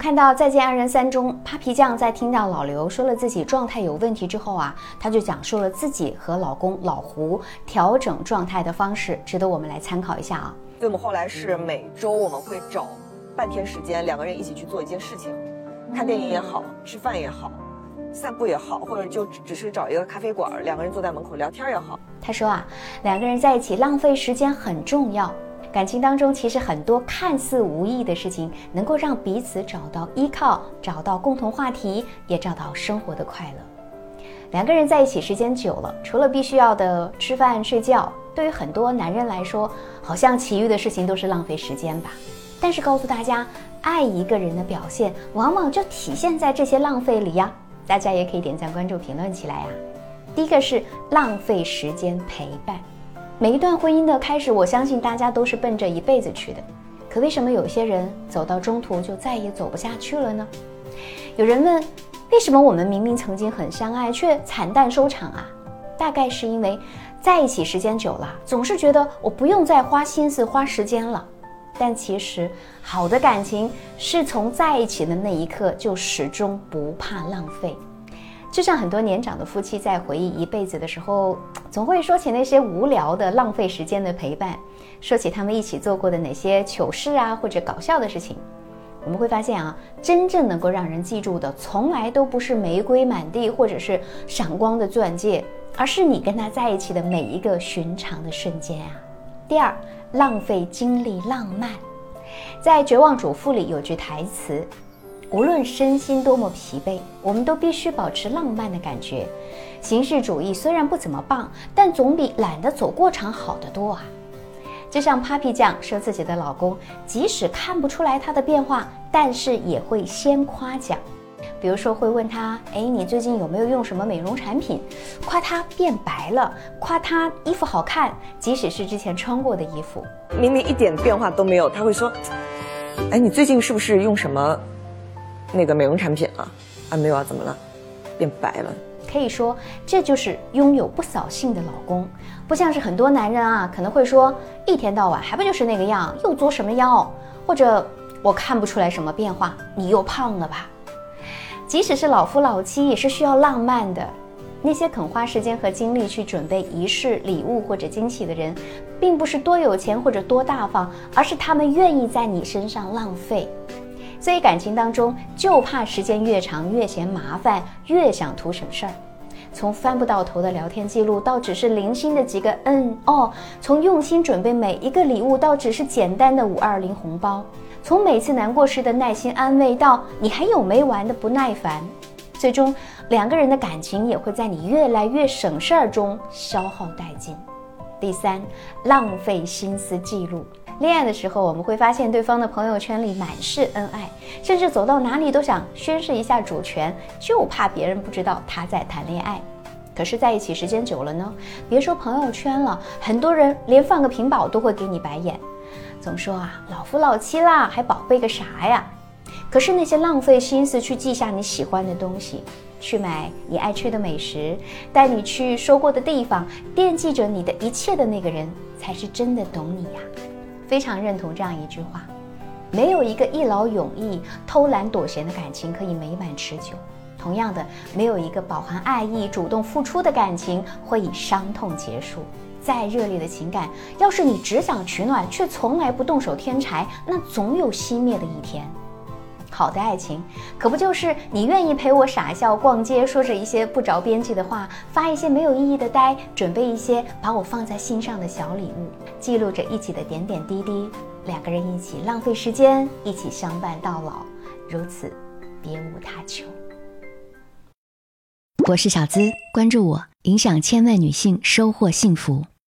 看到《再见爱人三》中，Papi 酱在听到老刘说了自己状态有问题之后啊，他就讲述了自己和老公老胡调整状态的方式，值得我们来参考一下啊。所以我们后来是每周我们会找半天时间，两个人一起去做一件事情，看电影也好，吃饭也好，散步也好，或者就只是找一个咖啡馆，两个人坐在门口聊天也好。他说啊，两个人在一起浪费时间很重要。感情当中，其实很多看似无意的事情，能够让彼此找到依靠，找到共同话题，也找到生活的快乐。两个人在一起时间久了，除了必须要的吃饭睡觉，对于很多男人来说，好像其余的事情都是浪费时间吧。但是告诉大家，爱一个人的表现，往往就体现在这些浪费里呀。大家也可以点赞、关注、评论起来呀。第一个是浪费时间陪伴。每一段婚姻的开始，我相信大家都是奔着一辈子去的。可为什么有些人走到中途就再也走不下去了呢？有人问，为什么我们明明曾经很相爱，却惨淡收场啊？大概是因为在一起时间久了，总是觉得我不用再花心思、花时间了。但其实，好的感情是从在一起的那一刻就始终不怕浪费。就像很多年长的夫妻在回忆一辈子的时候，总会说起那些无聊的、浪费时间的陪伴，说起他们一起做过的哪些糗事啊，或者搞笑的事情。我们会发现啊，真正能够让人记住的，从来都不是玫瑰满地或者是闪光的钻戒，而是你跟他在一起的每一个寻常的瞬间啊。第二，浪费精力浪漫，在《绝望主妇》里有句台词。无论身心多么疲惫，我们都必须保持浪漫的感觉。形式主义虽然不怎么棒，但总比懒得走过场好得多啊！就像 Papi 酱说自己的老公，即使看不出来他的变化，但是也会先夸奖。比如说会问他：“哎，你最近有没有用什么美容产品？”夸他变白了，夸他衣服好看，即使是之前穿过的衣服，明明一点变化都没有，他会说：“哎，你最近是不是用什么？”那个美容产品啊，啊没有啊，怎么了？变白了。可以说这就是拥有不扫兴的老公，不像是很多男人啊，可能会说一天到晚还不就是那个样，又作什么妖？或者我看不出来什么变化，你又胖了吧？即使是老夫老妻，也是需要浪漫的。那些肯花时间和精力去准备仪式、礼物或者惊喜的人，并不是多有钱或者多大方，而是他们愿意在你身上浪费。所以感情当中就怕时间越长越嫌麻烦，越想图省事儿。从翻不到头的聊天记录到只是零星的几个嗯哦，从用心准备每一个礼物到只是简单的五二零红包，从每次难过时的耐心安慰到你还有没完的不耐烦，最终两个人的感情也会在你越来越省事儿中消耗殆尽。第三，浪费心思记录。恋爱的时候，我们会发现对方的朋友圈里满是恩爱，甚至走到哪里都想宣示一下主权，就怕别人不知道他在谈恋爱。可是在一起时间久了呢，别说朋友圈了，很多人连放个屏保都会给你白眼，总说啊老夫老妻啦，还宝贝个啥呀？可是那些浪费心思去记下你喜欢的东西，去买你爱吃的美食，带你去说过的地方，惦记着你的一切的那个人，才是真的懂你呀。非常认同这样一句话：没有一个一劳永逸、偷懒躲闲的感情可以美满持久。同样的，没有一个饱含爱意、主动付出的感情会以伤痛结束。再热烈的情感，要是你只想取暖，却从来不动手添柴，那总有熄灭的一天。好的爱情，可不就是你愿意陪我傻笑、逛街，说着一些不着边际的话，发一些没有意义的呆，准备一些把我放在心上的小礼物，记录着一起的点点滴滴，两个人一起浪费时间，一起相伴到老，如此别无他求。我是小资，关注我，影响千万女性，收获幸福。